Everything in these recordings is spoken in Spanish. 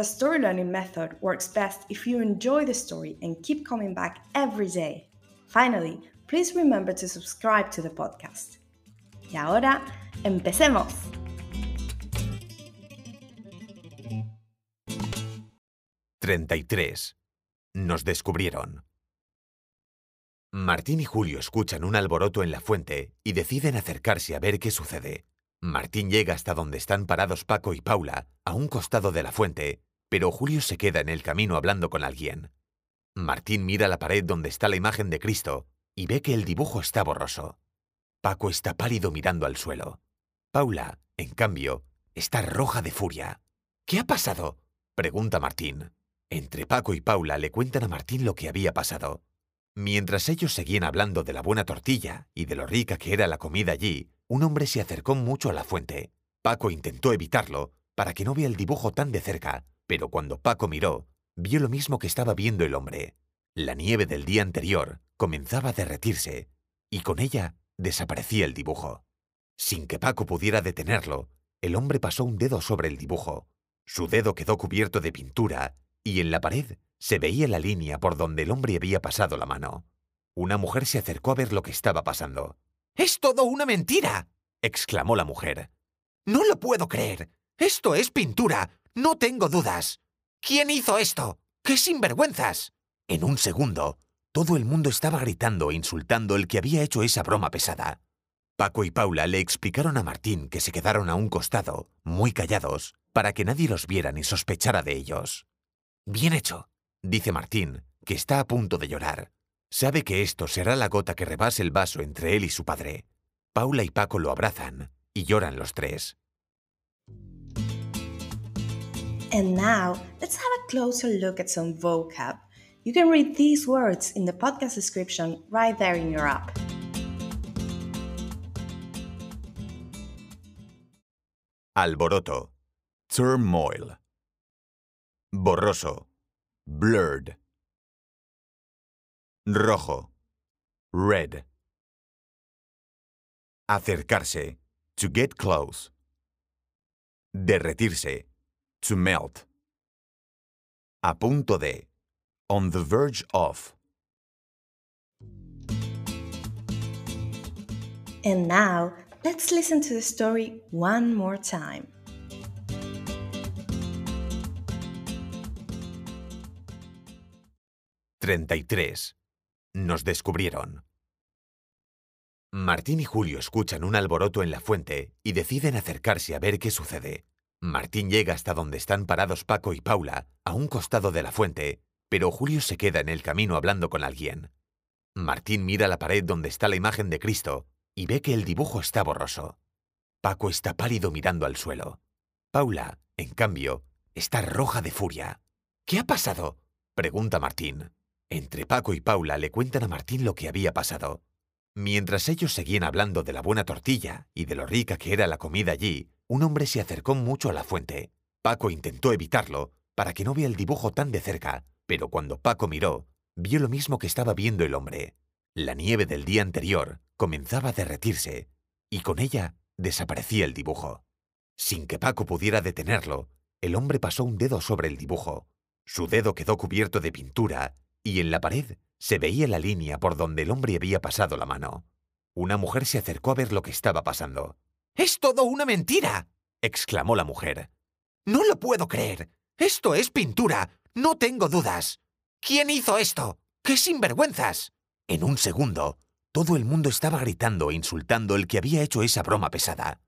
the story learning method works best if you enjoy the story and keep coming back every day. Finally, please remember to subscribe to the podcast. Y ahora, empecemos. «33. Nos descubrieron». Martín y Julio escuchan un alboroto en la fuente y deciden acercarse a ver qué sucede. Martín llega hasta donde están parados Paco y Paula, a un costado de la fuente, pero Julio se queda en el camino hablando con alguien. Martín mira la pared donde está la imagen de Cristo y ve que el dibujo está borroso. Paco está pálido mirando al suelo. Paula, en cambio, está roja de furia. ¿Qué ha pasado? pregunta Martín. Entre Paco y Paula le cuentan a Martín lo que había pasado. Mientras ellos seguían hablando de la buena tortilla y de lo rica que era la comida allí, un hombre se acercó mucho a la fuente. Paco intentó evitarlo para que no vea el dibujo tan de cerca, pero cuando Paco miró, vio lo mismo que estaba viendo el hombre. La nieve del día anterior comenzaba a derretirse, y con ella desaparecía el dibujo. Sin que Paco pudiera detenerlo, el hombre pasó un dedo sobre el dibujo. Su dedo quedó cubierto de pintura, y en la pared se veía la línea por donde el hombre había pasado la mano. Una mujer se acercó a ver lo que estaba pasando. ¡Es todo una mentira! exclamó la mujer. No lo puedo creer. Esto es pintura. No tengo dudas. ¿Quién hizo esto? ¡Qué sinvergüenzas! En un segundo, todo el mundo estaba gritando e insultando el que había hecho esa broma pesada. Paco y Paula le explicaron a Martín que se quedaron a un costado, muy callados, para que nadie los viera ni sospechara de ellos. Bien hecho, dice Martín, que está a punto de llorar. Sabe que esto será la gota que rebase el vaso entre él y su padre. Paula y Paco lo abrazan y lloran los tres. And now, let's have a closer look at some vocab. You can read these words in the podcast description right there in your app. Alboroto. Turmoil. Borroso. Blurred. Rojo. Red. Acercarse. To get close. Derretirse. To melt. A punto de. On the verge of. And now, let's listen to the story one more time. «33. Nos descubrieron». Martín y Julio escuchan un alboroto en la fuente y deciden acercarse a ver qué sucede. Martín llega hasta donde están parados Paco y Paula, a un costado de la fuente, pero Julio se queda en el camino hablando con alguien. Martín mira la pared donde está la imagen de Cristo y ve que el dibujo está borroso. Paco está pálido mirando al suelo. Paula, en cambio, está roja de furia. ¿Qué ha pasado? pregunta Martín. Entre Paco y Paula le cuentan a Martín lo que había pasado. Mientras ellos seguían hablando de la buena tortilla y de lo rica que era la comida allí, un hombre se acercó mucho a la fuente. Paco intentó evitarlo para que no vea el dibujo tan de cerca, pero cuando Paco miró, vio lo mismo que estaba viendo el hombre. La nieve del día anterior comenzaba a derretirse, y con ella desaparecía el dibujo. Sin que Paco pudiera detenerlo, el hombre pasó un dedo sobre el dibujo. Su dedo quedó cubierto de pintura y en la pared se veía la línea por donde el hombre había pasado la mano. Una mujer se acercó a ver lo que estaba pasando. ¡Es todo una mentira! exclamó la mujer. No lo puedo creer. Esto es pintura. No tengo dudas. ¿Quién hizo esto? ¡Qué sinvergüenzas! En un segundo, todo el mundo estaba gritando e insultando el que había hecho esa broma pesada.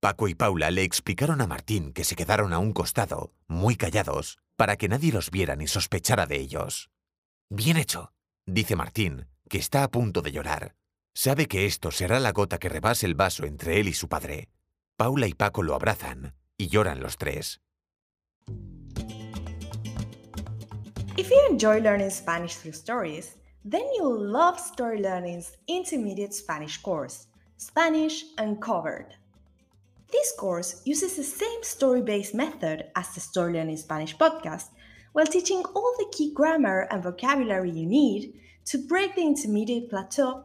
Paco y Paula le explicaron a Martín que se quedaron a un costado, muy callados, para que nadie los viera ni sospechara de ellos. Bien hecho, dice Martín, que está a punto de llorar. Sabe que esto será la gota que rebase el vaso entre él y su padre. Paula y Paco lo abrazan y lloran los tres. If you enjoy learning Spanish through stories, then you'll love Story Learning's intermediate Spanish course, Spanish Uncovered. This course uses the same story based method as the Story Learning Spanish podcast while teaching all the key grammar and vocabulary you need to break the intermediate plateau